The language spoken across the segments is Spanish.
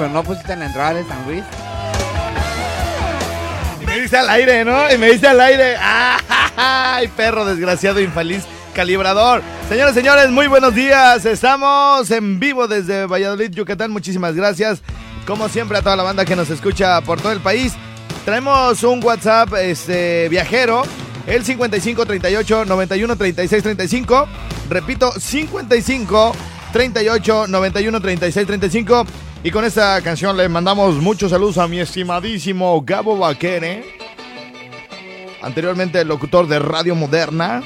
Pero no pusiste en la entrada de San Luis. Me dice al aire, ¿no? Y me dice al aire. ¡Ay, perro desgraciado, infeliz, calibrador! Señores, señores, muy buenos días. Estamos en vivo desde Valladolid, Yucatán. Muchísimas gracias. Como siempre, a toda la banda que nos escucha por todo el país. Traemos un WhatsApp este, viajero. El 55 38 91 36 35. Repito, 55 38 91 36 35. Y con esta canción le mandamos muchos saludos a mi estimadísimo Gabo Vaquere. Anteriormente locutor de Radio Moderna.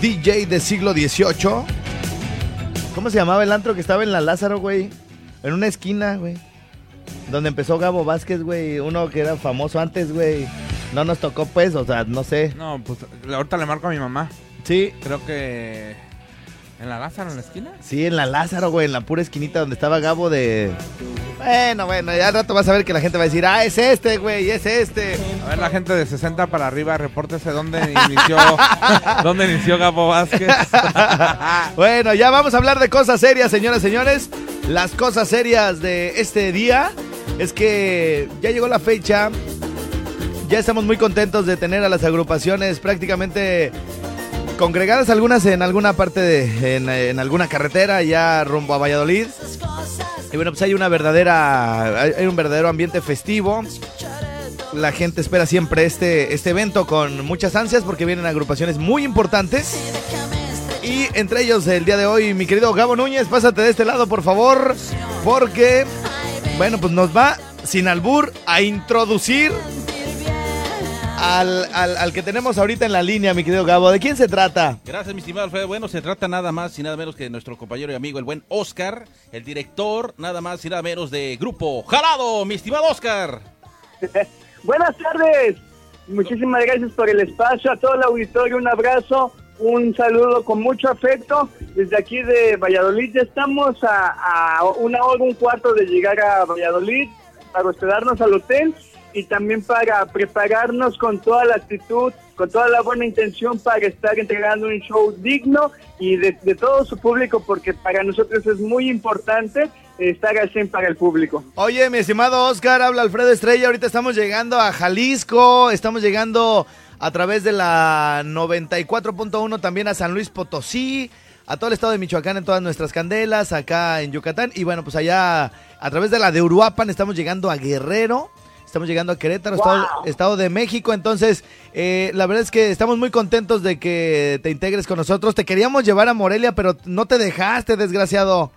DJ de siglo XVIII. ¿Cómo se llamaba el antro que estaba en la Lázaro, güey? En una esquina, güey. Donde empezó Gabo Vázquez, güey. Uno que era famoso antes, güey. No nos tocó, pues, o sea, no sé. No, pues ahorita le marco a mi mamá. Sí, Creo que. ¿En la Lázaro, en la esquina? sí, en la Lázaro, güey, en la pura esquinita donde estaba Gabo de... Bueno, bueno, ya al rato vas a ver que la gente va a decir, ah, es este, güey, es este. A ver, la gente de 60 para arriba, repórtese dónde inició, dónde inició Gabo Vázquez. Bueno, ya vamos a hablar de cosas serias, señoras y señores. Las cosas serias de este día es que ya llegó la fecha. Ya estamos muy contentos de tener a las agrupaciones prácticamente congregadas, algunas en alguna parte de, en, alguna carretera, ya rumbo a Valladolid. Y bueno, pues hay una verdadera, hay un verdadero ambiente festivo. La gente espera siempre este, este evento con muchas ansias porque vienen agrupaciones muy importantes. Y entre ellos el día de hoy, mi querido Gabo Núñez, pásate de este lado, por favor, porque, bueno, pues nos va sin albur a introducir al, al- al que tenemos ahorita en la línea, mi querido Gabo. ¿De quién se trata? Gracias, mi estimado Alfredo. Bueno, se trata nada más y nada menos que de nuestro compañero y amigo, el buen Oscar, el director, nada más y nada menos de Grupo Jalado, mi estimado Oscar. Buenas tardes. Muchísimas gracias por el espacio. A todo el auditorio, un abrazo, un saludo con mucho afecto. Desde aquí de Valladolid, ya estamos a, a una hora, un cuarto de llegar a Valladolid para hospedarnos al hotel y también para prepararnos con toda la actitud, con toda la buena intención para estar entregando un show digno y de, de todo su público, porque para nosotros es muy importante estar al 100 para el público. Oye, mi estimado Oscar, habla Alfredo Estrella. Ahorita estamos llegando a Jalisco, estamos llegando a través de la 94.1 también a San Luis Potosí, a todo el estado de Michoacán en todas nuestras candelas, acá en Yucatán. Y bueno, pues allá a través de la de Uruapan estamos llegando a Guerrero. Estamos llegando a Querétaro, Wow. estado, estado de México. Entonces, eh, la verdad es que estamos muy contentos de que te integres con nosotros. Te queríamos llevar a Morelia, pero no te dejaste, desgraciado.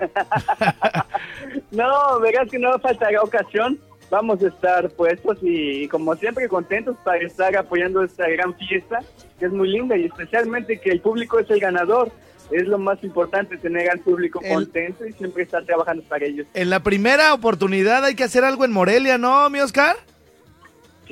No, verás que no faltará ocasión. Vamos a estar puestos y, como siempre contentos para estar apoyando esta gran fiesta que es muy linda y especialmente que el público es el ganador. Es lo más importante tener al público El- contento y siempre estar trabajando para ellos. En la primera oportunidad hay que hacer algo en Morelia, ¿no, mi Oscar?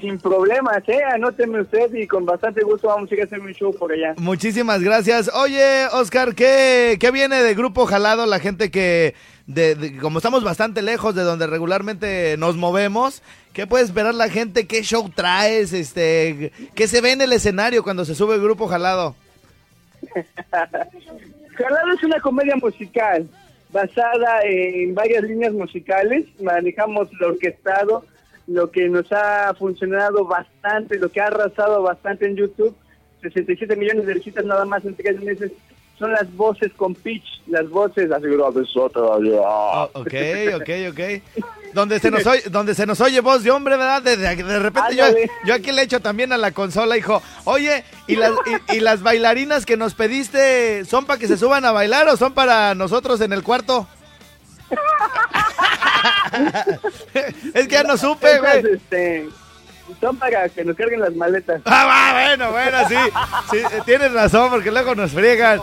Sin problemas, ¿eh? Anóteme usted y con bastante gusto vamos a ir a hacer un show por allá. Muchísimas gracias. Oye, Oscar, ¿qué, qué viene de Grupo Jalado? La gente que de, de- como estamos bastante lejos de donde regularmente nos movemos, ¿qué puede esperar la gente? ¿Qué show traes? Este, ¿qué se ve en el escenario cuando se sube el grupo jalado? Jalado es una comedia musical basada en varias líneas musicales. Manejamos lo orquestado, lo que nos ha funcionado bastante, lo que ha arrasado bastante en YouTube. 67 millones de visitas nada más en tres meses. Son las voces con pitch, las voces así. Oh, ok, ok, ok. Donde se nos oye, donde se nos oye voz de hombre, ¿verdad? De, de- de repente yo, aquí le echo también a la consola, hijo. Oye, ¿y las, y, y las bailarinas que nos pediste son para que se suban a bailar o son para nosotros en el cuarto? es que ya no supe, güey. este, son para que nos carguen las maletas. Ah, va, bueno, bueno, sí. sí tienes razón, porque luego nos friegan.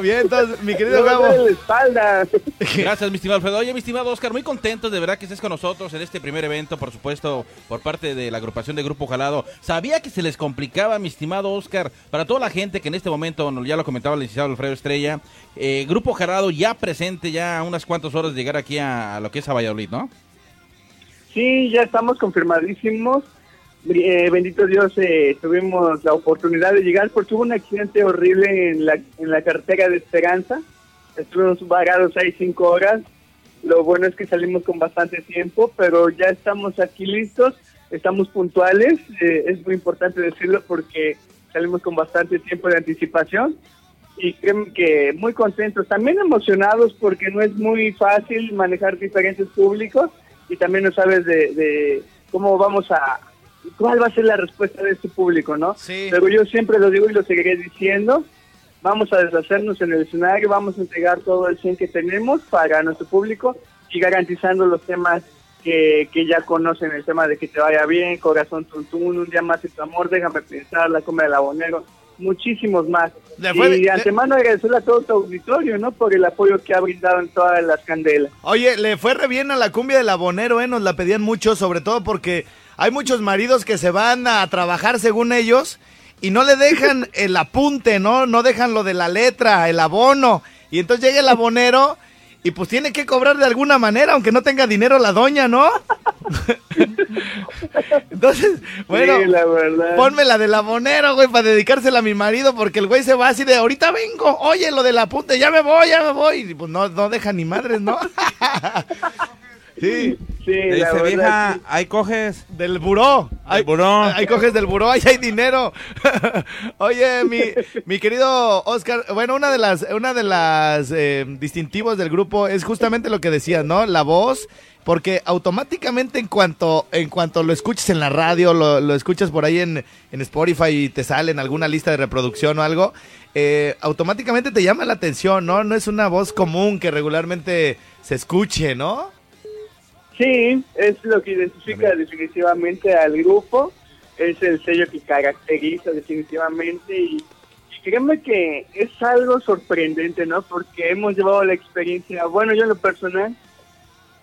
Bien, entonces, mi querido Gabo. duele la espalda. Gracias, mi estimado Alfredo. Oye, mi estimado Oscar, muy contentos de verdad que estés con nosotros en este primer evento, por supuesto, por parte de la agrupación de Grupo Jalado. Sabía que se les complicaba, mi estimado Oscar, para toda la gente que en este momento, ya lo comentaba el licenciado Alfredo Estrella, eh, Grupo Jalado ya presente, ya unas cuantas horas de llegar aquí a, a lo que es a Valladolid, ¿no? Sí, ya estamos confirmadísimos. Eh, bendito Dios, eh, tuvimos la oportunidad de llegar porque hubo un accidente horrible en la, en la carretera de Esperanza. Estuvimos varados ahí cinco horas. Lo bueno es que salimos con bastante tiempo, pero ya estamos aquí listos, estamos puntuales. eh, es muy importante decirlo porque salimos con bastante tiempo de anticipación y que muy contentos, también emocionados porque no es muy fácil manejar diferentes públicos y también no sabes de, de cómo vamos a, cuál va a ser la respuesta de este público, ¿no? Sí. Pero yo siempre lo digo y lo seguiré diciendo, vamos a deshacernos en el escenario, vamos a entregar todo el 100 que tenemos para nuestro público y garantizando los temas que, que ya conocen, el tema de que te vaya bien, corazón tuntún, un día más y tu amor, déjame pensar, la come del abonero, muchísimos más. Y de antemano agradecerle a todo tu auditorio, ¿no? Por el apoyo que ha brindado en todas las candelas. Oye, le fue re bien a la cumbia del abonero, ¿eh? Nos la pedían mucho, sobre todo porque hay muchos maridos que se van a trabajar según ellos y no le dejan el apunte, ¿no? No dejan lo de la letra, el abono. Y entonces llega el abonero y pues tiene que cobrar de alguna manera, aunque no tenga dinero la doña, ¿no? entonces, bueno, Sí, la verdad. ponme la del abonero, güey, para dedicársela a mi marido, porque el güey se va así de ahorita vengo, oye, lo del apunte, ya me voy, ya me voy. Y pues no, no deja ni madres, ¿no? sí. Sí, Le la dice, verdad, vieja, sí. ahí coges. Del buró. Ahí, buró. Ahí coges del buró, ahí hay dinero. Oye, mi, mi querido Oscar, bueno, una de las, una de las eh, distintivos del grupo es justamente lo que decías, ¿no? La voz, porque automáticamente en cuanto, en cuanto lo escuches en la radio, lo, lo escuchas por ahí en, en Spotify y te sale en alguna lista de reproducción o algo, eh, automáticamente te llama la atención, ¿no? No es una voz común que regularmente se escuche, ¿no? Sí, es lo que identifica definitivamente al grupo, es el sello que caracteriza definitivamente y, créeme que es algo sorprendente, ¿no? Porque hemos llevado la experiencia, bueno, yo en lo personal,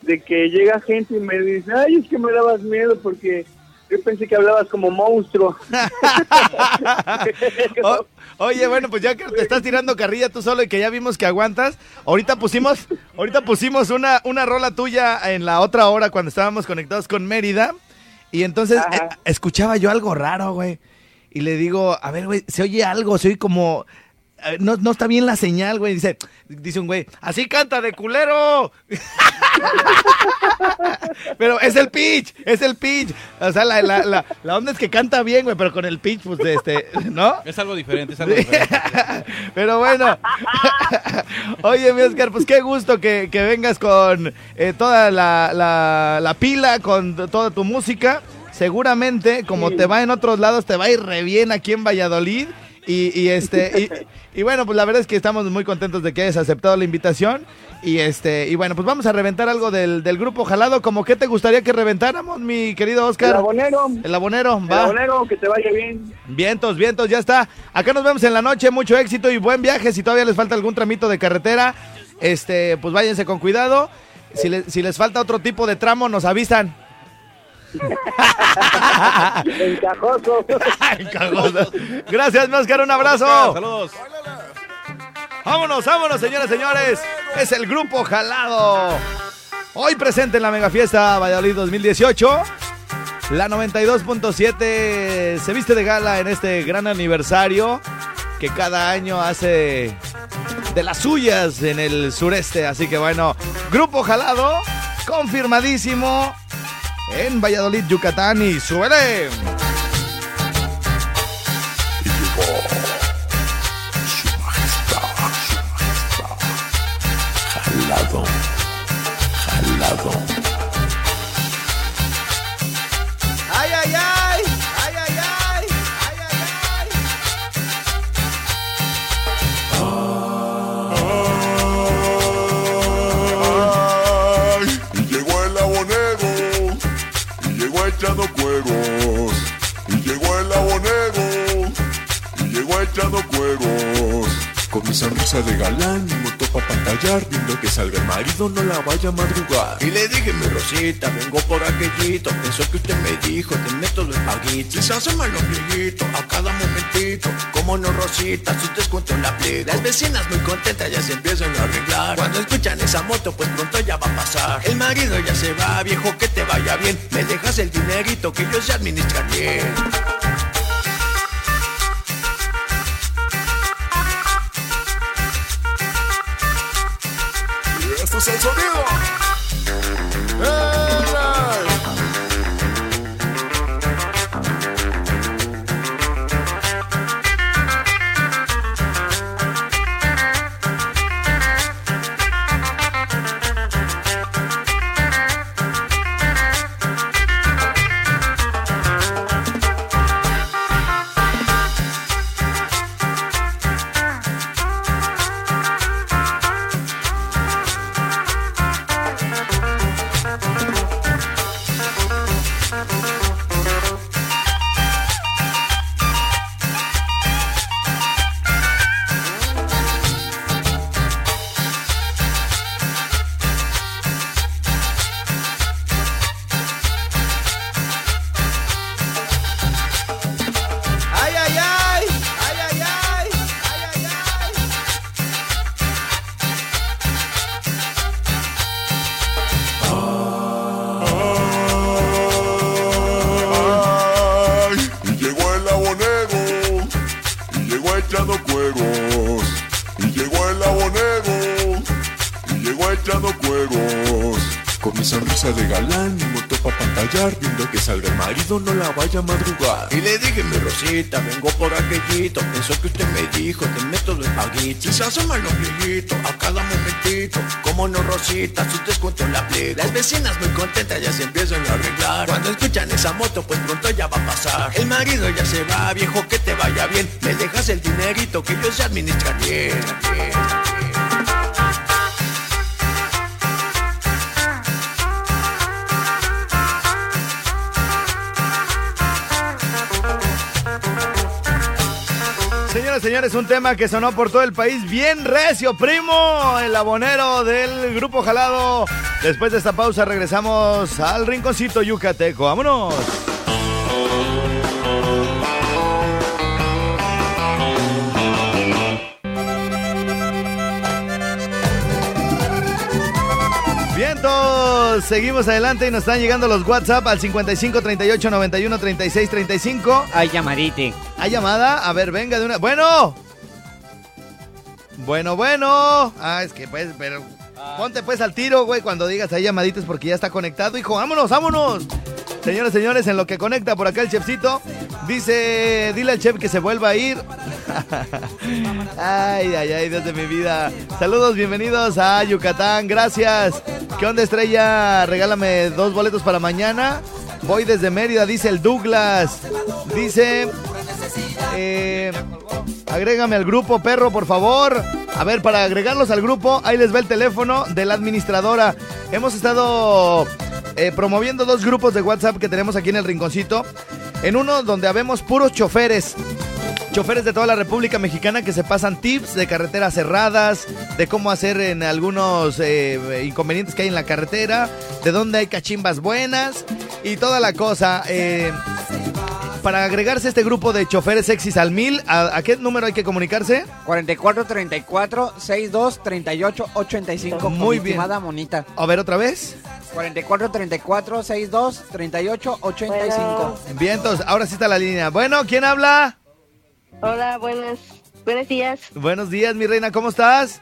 de que llega gente y me dice, ay, es que me dabas miedo porque yo pensé que hablabas como monstruo. O- oye, bueno, pues ya que te estás tirando carrilla tú solo y que ya vimos que aguantas, ahorita pusimos, ahorita pusimos una, una rola tuya en la otra hora cuando estábamos conectados con Mérida. Y entonces eh, escuchaba yo algo raro, güey. Y le digo, a ver, güey, se oye algo, se oye como. Eh, No, no está bien la señal, güey. Dice, dice un güey, así canta de culero. pero es el pitch, es el pitch. O sea, la, la, la, la onda es que canta bien, güey, pero con el pitch, pues, este, ¿no? Es algo diferente, es algo diferente. Pero bueno, oye, mi Oscar, pues qué gusto que, que vengas con eh, toda la, la- la pila, con toda tu música. Seguramente, como Sí. te va en otros lados, te va a ir re bien aquí en Valladolid. Y, y este y, y bueno, pues la verdad es que estamos muy contentos de que hayas aceptado la invitación. Y este y bueno, pues vamos a reventar algo del, del grupo Jalado. Como que te gustaría que reventáramos, mi querido El Oscar? abonero, El abonero, el va. abonero, que te vaya bien. Vientos, vientos, ya está. Acá nos vemos en la noche, mucho éxito y buen viaje. Si todavía les falta algún tramito de carretera, este, pues váyanse con cuidado. Si, le- si les falta otro tipo de tramo, nos avisan. Encajoso. Cagoso. Gracias, mi Oscar, un abrazo. Saludos. Vámonos, vámonos, señores, señores. es el grupo Jalado. Hoy presente en la Mega Fiesta Valladolid 2018. La 92.7 se viste de gala en este gran aniversario que cada año hace de las suyas en el sureste. Así que bueno, Grupo Jalado, confirmadísimo en Valladolid, Yucatán y súbele. Echando cueros. Con mi sonrisa de galán, mi moto pa' pantallar, viendo que salga el marido, no la vaya a madrugar. Y le dije, mi Rosita, vengo por aquellito. Eso que usted me dijo, te meto los paguitos. Y se asoma los viejitos a cada momentito. Como no, Rosita, su descuento en la play. Las vecinas muy contentas ya se empiezan a arreglar. Cuando escuchan esa moto, pues pronto ya va a pasar. El marido ya se va, viejo, que te vaya bien. Me dejas el dinerito que yo se administra bien. Y esto vaya a madrugar. Y le dije, mi Rosita, vengo por aquellito. Eso que usted me dijo, te meto los paguitos. Y se asoman los viejitos a cada momentito. Como no, Rosita, su descuento en la play. Las vecinas muy contentas ya se empiezan a arreglar. Cuando escuchan esa moto, pues pronto ya va a pasar. El marido ya se va, viejo, que te vaya bien. Me dejas el dinerito que yo se administra bien. bien, bien. Señores, un tema que sonó por todo el país. Bien recio, primo. El abonero del grupo Jalado. Después de esta pausa regresamos al rinconcito yucateco. ¡Vámonos! Vientos, seguimos adelante y nos están llegando los WhatsApp al 55 38 91 36 35. Ay, llamadite. ¿Hay llamada? A ver, venga de una. ¡Bueno! Bueno, bueno. Ah, es que pues, pero. Ponte pues al tiro, güey, cuando digas hay llamaditas porque ya está conectado, hijo. ¡Vámonos, vámonos! Señores, señores, en lo que conecta por acá el chefcito, dice, dile al chef que se vuelva a ir. ay, ay, ay, Dios de mi vida. Saludos, bienvenidos a Yucatán, gracias. ¿Qué onda, estrella? Regálame dos boletos para mañana. Voy desde Mérida, dice el Douglas. Dice, eh, agrégame al grupo, perro, por favor. A ver, para agregarlos al grupo, ahí les va el teléfono de la administradora. Hemos estado eh, promoviendo dos grupos de WhatsApp que tenemos aquí en el rinconcito. En uno donde habemos puros choferes. Choferes de toda la República Mexicana que se pasan tips de carreteras cerradas, de cómo hacer en algunos eh, inconvenientes que hay en la carretera, de dónde hay cachimbas buenas y toda la cosa. eh, para agregarse a este grupo de choferes sexys al mil, ¿a, a qué número hay que comunicarse? 44 34 62 38 85. Muy bien. Estimada monita. A ver otra vez. 44 34 62 38 85. Vientos, ahora sí está la línea. Bueno, ¿quién habla? Hola, buenos, buenos días. Buenos días, mi reina, ¿cómo estás?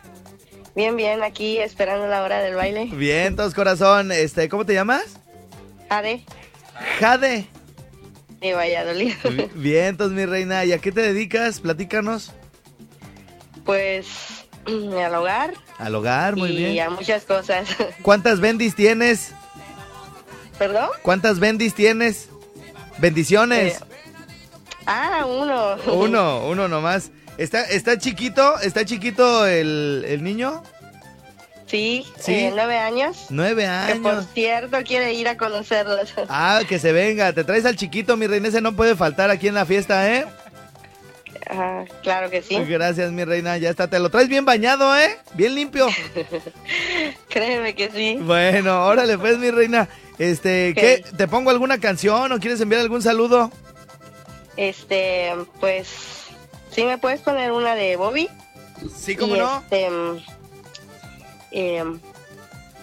Bien, bien, aquí esperando la hora del baile. Vientos, corazón. Este, ¿cómo te llamas? Ade, Jade. De Valladolid. Vi- Vientos, mi reina. ¿Y a qué te dedicas? Platícanos. pues al hogar Al hogar, muy y bien. a muchas cosas. ¿Cuántas bendis tienes? ¿Perdón? ¿Cuántas bendis tienes? Bendiciones. Eh, ah, uno. Uno, uno nomás. ¿Está, está chiquito? ¿Está chiquito el, el niño? Sí, Sí. eh, nueve años. Nueve Que por años. cierto quiere ir a conocerlos. Ah, que se venga. Te traes al chiquito, mi reina. Ese no puede faltar aquí en la fiesta, ¿eh? Ah, claro que sí. Gracias, mi reina. Ya está. Te lo traes bien bañado, ¿eh? Bien limpio. Créeme que sí. Bueno, órale, pues, mi reina. Este, ¿qué? ¿Te pongo alguna canción o quieres enviar algún saludo? Este, pues, sí me puedes poner una de Bobby. Sí, ¿cómo Y, no? Este, em,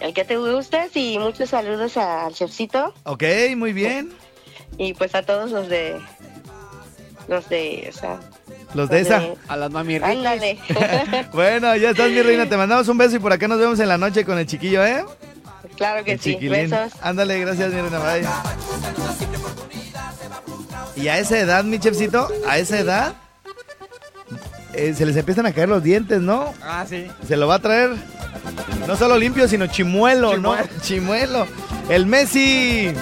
el que te guste y muchos saludos al chefcito Ok, muy bien. y pues a todos los de los de, o sea, Los de esa. A las mami ricas. ándale. Bueno, ya estás, mi reina. Te mandamos un beso y por acá nos vemos en la noche con el chiquillo, ¿eh? claro que El sí. chiquilín. Besos. Ándale, gracias, mi reina. Bye. Y a esa edad, mi chefcito, a esa edad, eh, se les empiezan a caer los dientes, ¿no? Ah, sí. Se lo va a traer no solo limpio, sino chimuelo, ¿no? Chimuelo. El Messi.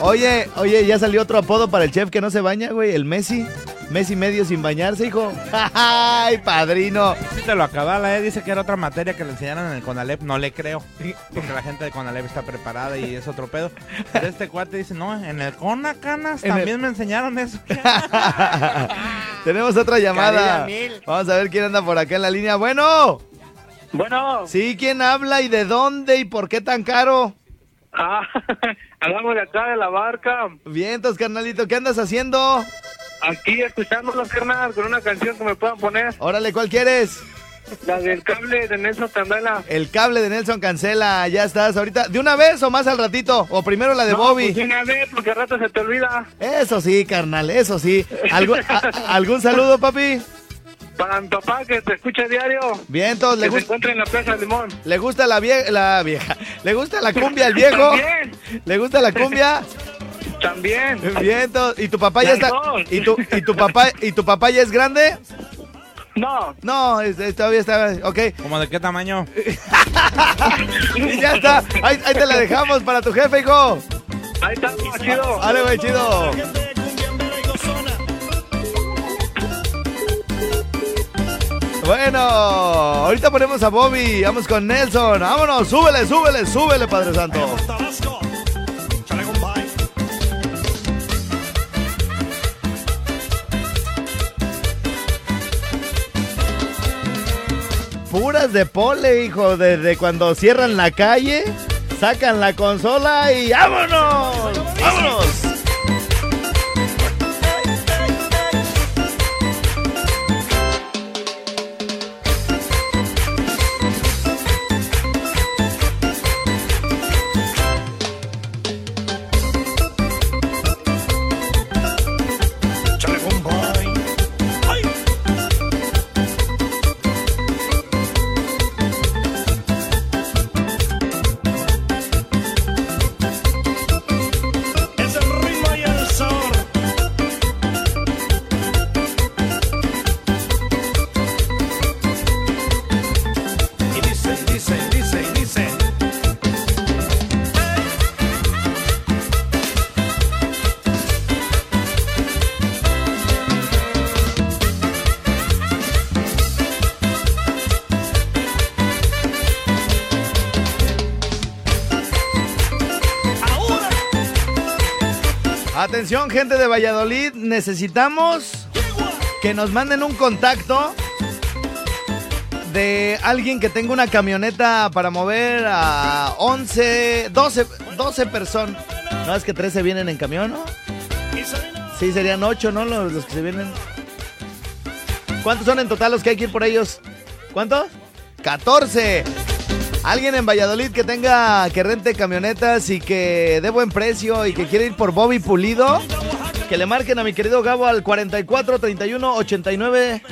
Oye, oye, ya salió otro apodo para el chef que no se baña, güey. El Messi. Messi medio sin bañarse, hijo. ¡Ay, padrino! Sí te lo acabala, ¿eh? Dice que era otra materia que le enseñaron en el CONALEP. No le creo. Porque la gente de CONALEP está preparada y es otro pedo. Pero este cuate dice, no, en el CONACANAS En el- también me enseñaron eso. Tenemos otra llamada. Vamos a ver quién anda por acá en la línea. Bueno. Bueno, Sí, ¿quién habla y de dónde y por qué tan caro? ah, hablamos de acá de la barca. Vientos, carnalito, ¿qué andas haciendo? Aquí escuchándolos, carnal, con una canción que me puedan poner. Órale, ¿cuál quieres? La del cable de Nelson Candela. El cable de Nelson Cancela, ya estás. Ahorita, ¿de una vez o más al ratito? O primero la de No, Bobby. pues de una vez, porque al rato se te olvida. Eso sí, carnal, eso sí. ¿Algún, a- ¿algún saludo, papi? Para mi papá que te escucha diario. Vientos, ¿le, Que se gus- encuentra en la Plaza Limón. ¿le gusta la, vie- la vieja? ¿Le gusta la cumbia al viejo? También, ¿Le gusta la cumbia? también. Vientos. ¿Y tu papá ya está? ¿Y tu, y tu papá y tu papá ya es grande? No, No, es- es- todavía está. Ok. ¿Cómo de qué tamaño? Y ya está. Ahí, ahí te la dejamos para tu jefe, hijo. ahí está, chido. Vale, güey, chido. Bueno, ahorita ponemos a Bobby. Vamos con Nelson. Vámonos, súbele, súbele, súbele, Padre Santo. Puras de pole, hijo. Desde cuando cierran la calle, sacan la consola y ¡vámonos! ¡Vámonos! Atención, gente de Valladolid, necesitamos que nos manden un contacto de alguien que tenga una camioneta para mover a 11, 12, 12 personas. No es que 13 vienen en camión, ¿no? Sí, serían ocho, ¿no? Los, los que se vienen. ¿Cuántos son en total los que hay que ir por ellos? ¿Cuántos? 14. Alguien en Valladolid que tenga, que rente camionetas y que dé buen precio y que quiere ir por Bobby Pulido, que le marquen a mi querido Gabo al 44 31 89.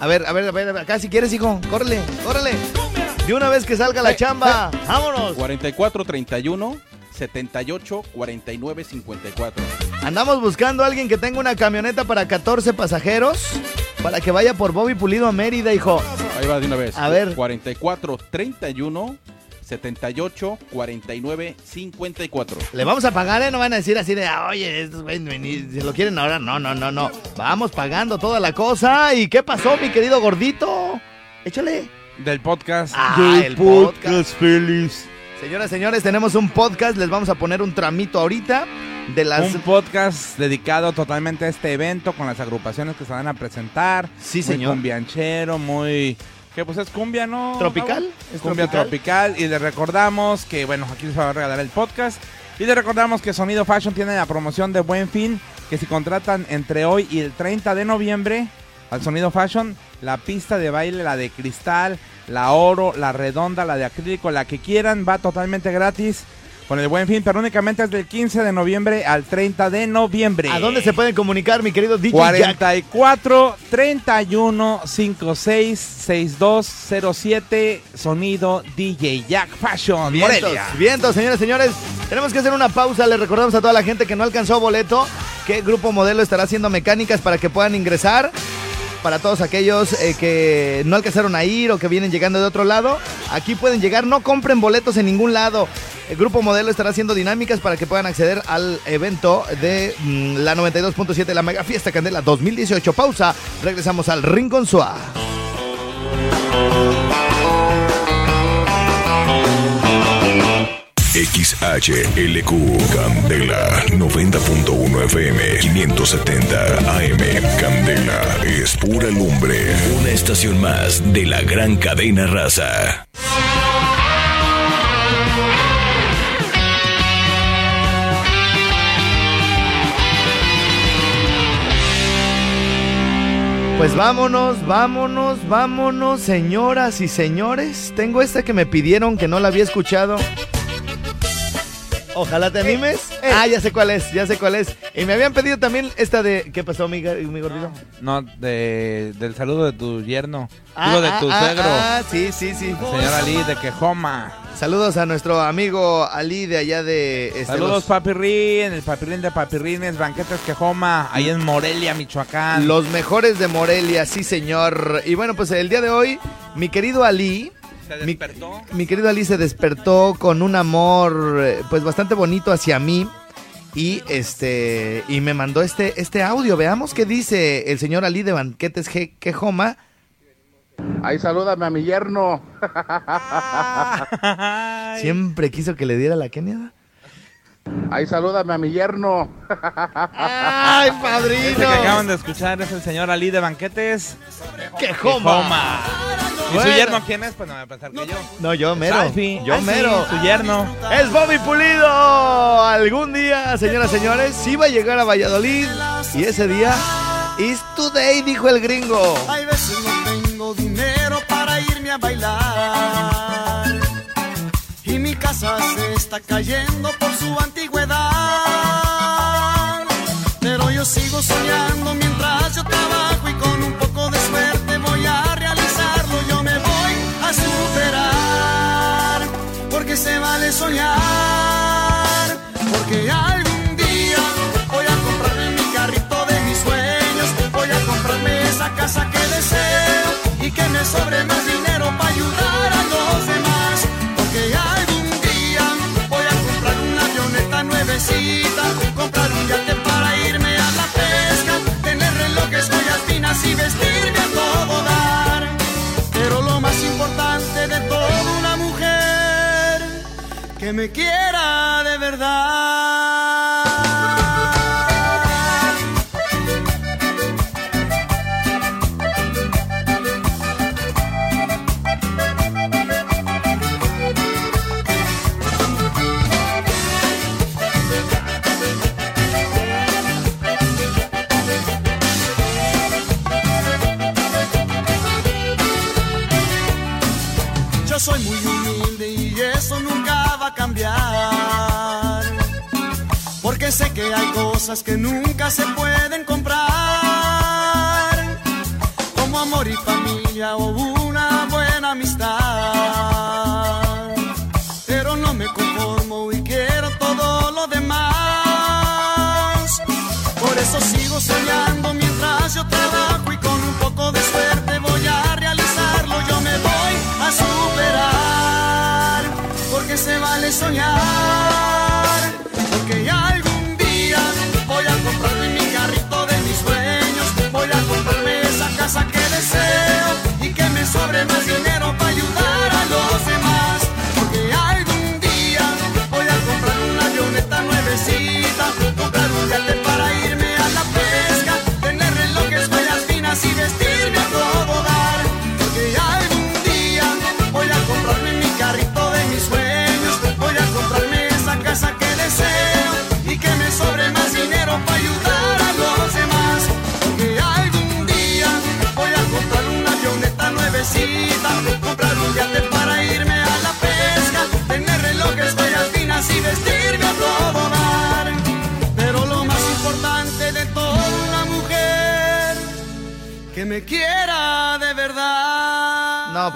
A ver, a ver, a ver, acá si quieres, hijo, córrele, córrele. De una vez que salga la chamba, vámonos. 44 31 78 49 54. Andamos buscando a alguien que tenga una camioneta para 14 pasajeros para que vaya por Bobby Pulido a Mérida, hijo. Ahí va de una vez. A ver. 44 31 78 49 54. Le vamos a pagar, ¿eh? No van a decir así de, "Ah, oye, estos güeyes se lo quieren ahora. No, no, no, no. Vamos pagando toda la cosa. ¿Y qué pasó, mi querido gordito? Échale. Del podcast. Ah, el podcast. feliz. Señoras, señores, tenemos un podcast. Les vamos a poner un tramito ahorita de las... Un podcast dedicado totalmente a este evento con las agrupaciones que se van a presentar. Sí, muy señor. cumbianchero, muy... ¿Qué? Pues es cumbia, ¿no? ¿Tropical? ¿Es cumbia tropical? tropical. Y les recordamos que, bueno, aquí les va a regalar el podcast. Y les recordamos que Sonido Fashion tiene la promoción de Buen Fin, que si contratan entre hoy y el 30 de noviembre al Sonido Fashion, la pista de baile, la de cristal, la oro, la redonda, la de acrílico, la que quieran, va totalmente gratis con el Buen Fin, pero únicamente es del 15 de noviembre al 30 de noviembre. ¿A dónde se pueden comunicar, mi querido DJ Jack? 44 31 56 6207 Sonido DJ Jack Fashion Vientos, Morelia. vientos, señores, señores. Tenemos que hacer una pausa. Les recordamos a toda la gente que no alcanzó boleto que Grupo Modelo estará haciendo mecánicas para que puedan ingresar. Para todos aquellos eh, que no alcanzaron a ir o que vienen llegando de otro lado, aquí pueden llegar. No compren boletos en ningún lado. El Grupo Modelo estará haciendo dinámicas para que puedan acceder al evento de mm, la 92.7 de la Mega Fiesta Candela 2018. Pausa. Regresamos al Rincón Suá. XHLQ Candela 90.1 FM 570 AM Candela es pura lumbre. Una estación más de la gran cadena raza. Pues vámonos, vámonos, vámonos, señoras y señores. Tengo esta que me pidieron que no la había escuchado. Ojalá te animes. Ah, ya sé cuál es, ya sé cuál es. Y me habían pedido también esta de... ¿Qué pasó, mi, mi gordito? No, de, del saludo de tu yerno. Ah, Digo, de ah, tu ah, suegro. ah, sí, sí, sí. Señor Ali de Quejoma. Saludos a nuestro amigo Ali de allá de... este, Saludos, los- Papirrín, el Papirrín de Papirrines, Banquetes Quejoma, ahí en Morelia, Michoacán. Los mejores de Morelia, sí señor. Y bueno, pues el día de hoy, mi querido Ali, ¿Se mi, despertó? mi querido Ali se despertó con un amor eh, pues bastante bonito hacia mí. Y este y me mandó este, este audio. Veamos qué dice el señor Ali de Banquetes G- Quejoma. Ahí salúdame a mi yerno. Siempre quiso que le diera la Kenia. Ahí salúdame a mi yerno. ¡Ay, Este padrino! que acaban de escuchar es el señor Ali de Banquetes Quejoma. ¿Y Bueno. su yerno quién es? Pues no me va a pensar que yo. No, yo mero. Salfi. Yo Ah, sí, mero. su yerno. Es Bobby Pulido. Algún día, señoras y señores, sí va a llegar a Valladolid. Y ese día is today, dijo el gringo. Hay veces dinero para irme a bailar. Y mi casa se está cayendo por su antigüedad. Pero yo sigo soñando mientras yo trabajo y con un poco de suerte voy a realizarlo. Yo me voy a superar. Porque se vale soñar. Porque algún que me sobre más dinero para ayudar a los demás. Porque algún día voy a comprar una avioneta nuevecita, comprar un yate para irme a la pesca, tener relojes, joyas finas y vestirme a todo dar. Pero lo más importante de toda una mujer, que me quiera de verdad. soy muy humilde y eso nunca va a cambiar. Porque sé que hay cosas que nunca se pueden comprar. Como amor y familia o una buena amistad. Pero no me conformo y quiero todo lo demás. Por eso sigo soñando mientras yo trabajo y vale soñar. Porque algún día voy a comprarme mi carrito de mis sueños. Voy a comprarme esa casa que deseo y que me sobre más dinero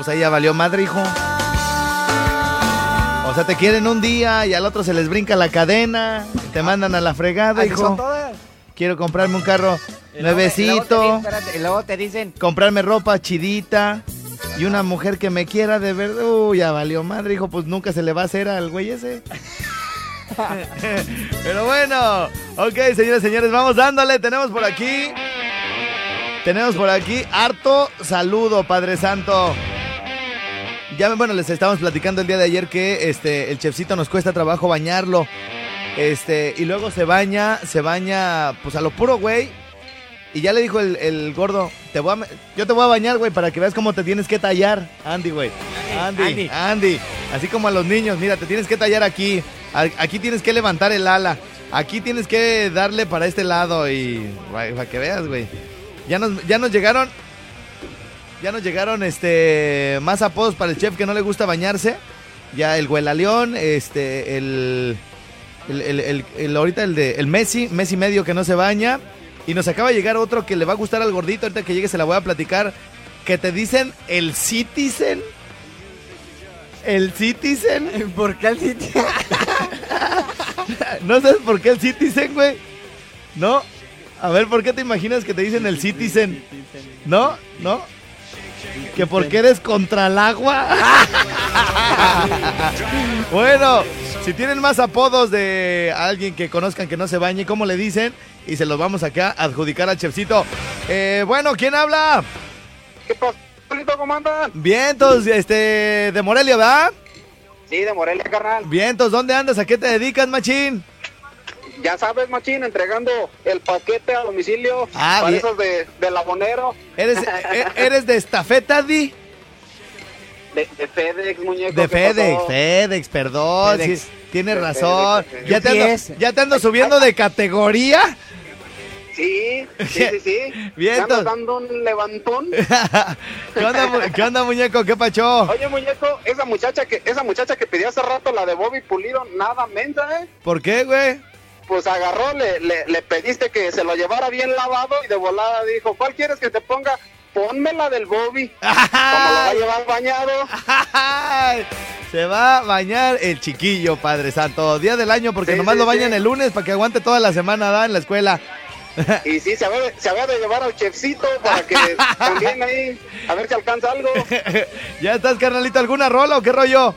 pues ahí ya valió madre, hijo. O sea, te quieren un día y al otro se les brinca la cadena, te mandan a la fregada, son hijo. todas. Quiero comprarme un carro nuevecito, y luego te dicen, comprarme ropa chidita y una mujer que me quiera de verdad. Uy, ya valió madre, hijo, pues nunca se le va a hacer al güey ese. Pero bueno, ok, señores, señores, vamos dándole. Tenemos por aquí. Tenemos por aquí harto saludo, Padre Santo. Ya, bueno, les estábamos platicando el día de ayer que este, el chefcito nos cuesta trabajo bañarlo. Este, y luego se baña, se baña, pues a lo puro, güey. Y ya le dijo el, el gordo, te voy a yo te voy a bañar, güey, para que veas cómo te tienes que tallar. Andy, güey. Andy, Andy. Andy. Así como a los niños, mira, te tienes que tallar aquí. Aquí tienes que levantar el ala. Aquí tienes que darle para este lado y para que veas, güey. Ya nos, ya nos llegaron ya nos llegaron este más apodos para el chef que no le gusta bañarse. Ya el León, este, el, el, el, el- el- ahorita el de el Messi, Messi medio que no se baña. Y nos acaba de llegar otro que le va a gustar al gordito, ahorita que llegue se la voy a platicar. Que te dicen el Citizen. El Citizen. ¿por qué el Citizen? ¿No sabes por qué el Citizen, güey? ¿No? A ver, ¿por qué te imaginas que te dicen el Citizen? ¿No? ¿No? ¿Que porque eres contra el agua? bueno, si tienen más apodos de alguien que conozcan que no se bañe, ¿cómo le dicen? Y se los vamos acá a adjudicar al chefcito. Eh, bueno, ¿quién habla? ¿Qué pasó, ¿Cómo andan? Vientos, este, de Morelia, ¿verdad? Sí, de Morelia, carnal. Vientos, ¿dónde andas? ¿A qué te dedicas, machín? Ya sabes, machín, entregando el paquete a domicilio Ah, para bien. esos de, del abonero. ¿Eres, e- eres de estafeta, Di? De, de FedEx, muñeco. De ¿qué FedEx, pasó? FedEx, perdón. FedEx. sí, tienes De razón. FedEx, ¿Ya te, ando. ¿Ya te ando subiendo de categoría? Sí, sí, sí, sí. Bien, ¿Me andas entonces- dando un levantón? ¿Qué onda, mu- qué onda, muñeco? ¿Qué pacho? Oye, muñeco, esa muchacha que esa muchacha que pidió hace rato, la de Bobby Pulido, nada mensa, ¿eh? ¿Por qué, güey? Pues agarró, le, le, le pediste que se lo llevara bien lavado y de volada dijo, ¿cuál quieres que te ponga? Ponme la del Bobby. Como lo va a llevar bañado. Se va a bañar el chiquillo, Padre Santo. Día del año, porque Sí, nomás sí, lo bañan sí. el lunes para que aguante toda la semana, ¿da? En la escuela. Y sí, se había, se había de llevar al chefcito para que también ahí, a ver si alcanza algo. ¿Ya estás, carnalito? ¿Alguna rola o qué rollo?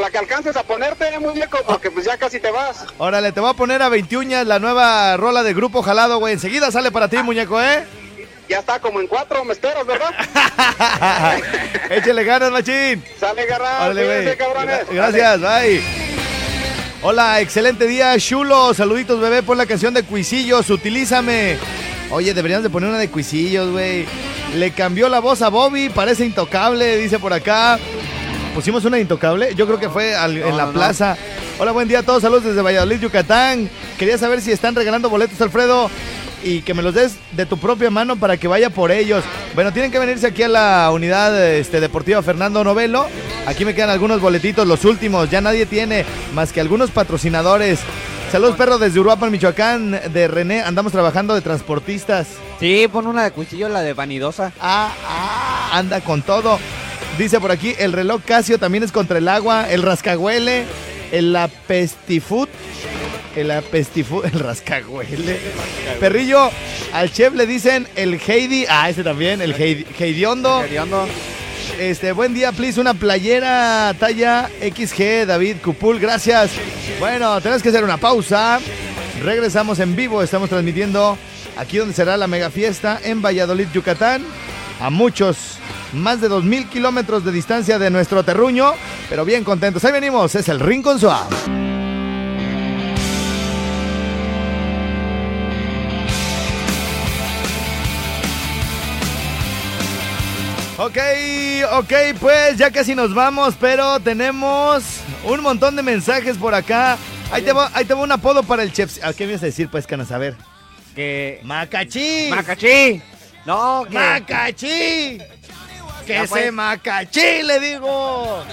La que alcances a ponerte, eh, muñeco, porque pues ya casi te vas. Órale, te voy a poner a 21 la nueva rola de Grupo Jalado, güey. Enseguida sale para ti, muñeco, ¿eh? Ya está como en cuatro, me esperas, ¿verdad? Échale ganas, machín. Sale, garra. Órale, cabrones. Gra- Gracias, bye. Hola, excelente día, chulo. Saluditos, bebé, por la canción de Cuisillos. Utilízame. Oye, deberíamos de poner una de Cuisillos, güey. Le cambió la voz a Bobby, parece intocable, dice por acá. Pusimos una intocable, yo creo que fue al- en la plaza. Hola, buen día a todos, saludos desde Valladolid, Yucatán. Quería saber si están regalando boletos, Alfredo, y que me los des de tu propia mano para que vaya por ellos. Bueno, tienen que venirse aquí a la unidad este, deportiva Fernando Novelo. Aquí me quedan algunos boletitos, los últimos, ya nadie tiene más que algunos patrocinadores. Saludos, perro, desde Uruapan, Michoacán, de René. Andamos trabajando de transportistas. Sí, pon una de cuchillo, la de vanidosa. Ah, ah, anda con todo. Dice por aquí, el reloj Casio también es contra el agua, el rascahuele, el apestifut, el apestifut, el rascahuele. Perrillo, al chef le dicen el Heidi, ah, ese también, el Heidi, Heidiondo. Este, buen día, please, una playera talla XG, David Cupul, gracias. Bueno, tenemos que hacer una pausa. Regresamos en vivo, estamos transmitiendo aquí donde será la mega fiesta en Valladolid, Yucatán. A muchos, más de 2.000 kilómetros de distancia de nuestro terruño, pero bien contentos. Ahí venimos, es el Rincón Suave. Ok, ok, pues ya casi nos vamos, pero tenemos un montón de mensajes por acá. Ahí te va, ahí te va un apodo para el chef. ¿A qué me vas a decir, pues, Canas? A ver. Que. ¡Macachí! ¡Macachí! No, que. ¡Macachí! ¡Que se pues. macachí, le digo!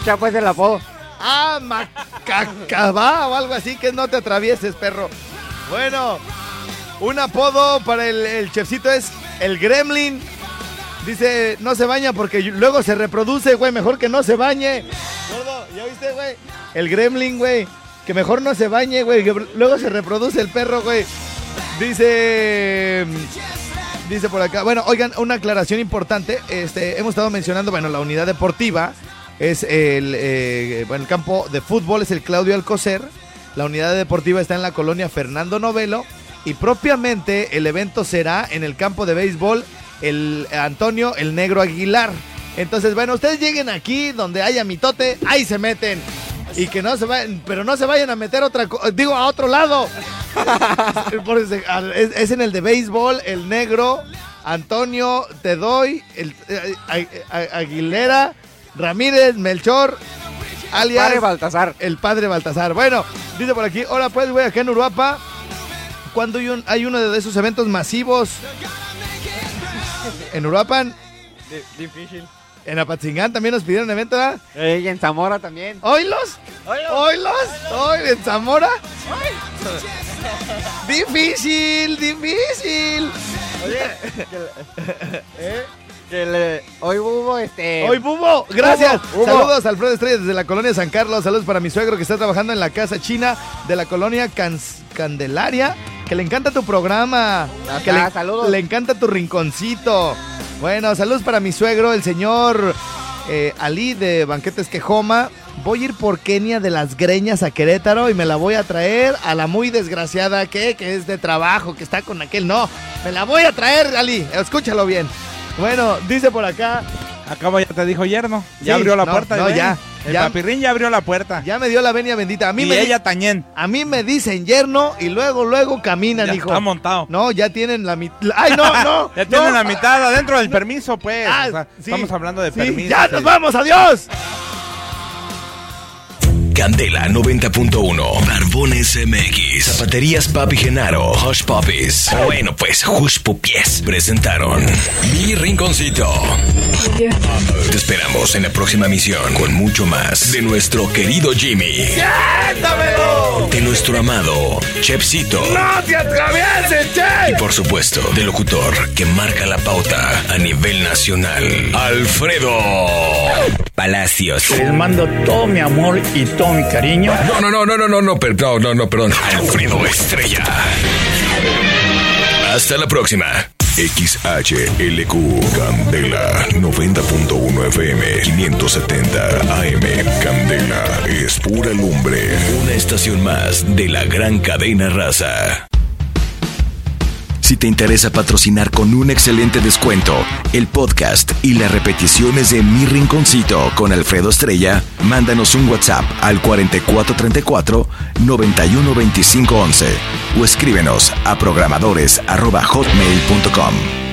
Echa pues el apodo. ¡Ah, macacabá! O algo así, que no te atravieses, perro. Bueno, un apodo para el, el chefcito es el gremlin. Dice, no se baña porque luego se reproduce, güey. Mejor que no se bañe. Gordo, ¿ya viste, güey? El gremlin, güey. Que mejor no se bañe, güey. Que luego se reproduce el perro, güey. Dice... Dice por acá. Bueno, oigan, una aclaración importante. Este, hemos estado mencionando, bueno, la unidad deportiva es el, eh, bueno, el campo de fútbol es el Claudio Alcocer. La unidad deportiva está en la colonia Fernando Novelo. Y propiamente el evento será en el campo de béisbol el Antonio el Negro Aguilar. Entonces, bueno, ustedes lleguen aquí donde haya mitote, ahí se meten. Y que no se vayan, pero no se vayan a meter otra digo a otro lado. Es, es en el de béisbol, el negro, Antonio, te doy, el, eh, Aguilera, Ramírez, Melchor, alias Padre Baltasar. el padre Baltasar. Bueno, dice por aquí, hola pues, güey, acá en Uruapa, cuando hay, un- hay uno de esos eventos masivos en Uruapan, Difícil. En Apatzingán también nos pidieron evento, ¿verdad? y en Zamora también. ¿Oílos? ¿Oílos? ¿Oí en Zamora? Difícil, difícil. ¿Eh? Que le- hoy hubo este. Hoy Bubo, gracias. Hubo, hubo. Saludos a Alfredo Estrella desde la colonia San Carlos. Saludos para mi suegro que está trabajando en la casa china de la colonia Cans- Candelaria. Que le encanta tu programa. Ajá, que le, saludos. le encanta tu rinconcito. Bueno, saludos para mi suegro, el señor eh, Ali de Banquetes Quejoma. Voy a ir por Kenia de las Greñas a Querétaro y me la voy a traer a la muy desgraciada que, que es de trabajo, que está con aquel. No, me la voy a traer, Ali. Escúchalo bien. Bueno, dice por acá. Acabo ya te dijo yerno. Ya Sí, abrió la no, puerta. no, ya, El ya. papirrín ya abrió la puerta. Ya me dio la venia bendita. A mí y me ella también. A mí me dicen yerno y luego, luego caminan, Ya hijo. está montado. No, ya tienen la mitad. ¡Ay, no, no! Ya tienen la mitad adentro del permiso, pues. Ah, O sea, sí, estamos hablando de sí, permiso. ¡Ya nos vamos! ¡Adiós! Candela 90.1, Barbones MX, Zapaterías Papi Genaro, Hush Puppies. Bueno, pues Hush Pupies presentaron Mi Rinconcito. Te esperamos en la próxima misión con mucho más de nuestro querido Jimmy, ¡Siéntamelo! de nuestro amado Chepsito ¡No te atravieses, y che! por supuesto del locutor que marca la pauta a nivel nacional, Alfredo Palacios. Les mando todo mi amor y todo mi cariño. No, no, no, no, no, no, no, per- no, no, no, perdón. Alfredo Estrella. Hasta la próxima. XHLQ Candela 90.1 FM 570 AM Candela es pura lumbre. Una estación más de la gran cadena raza. Si te interesa patrocinar con un excelente descuento el podcast y las repeticiones de Mi Rinconcito con Alfredo Estrella, mándanos un WhatsApp al 4434 912511 o escríbenos a programadores@hotmail.com.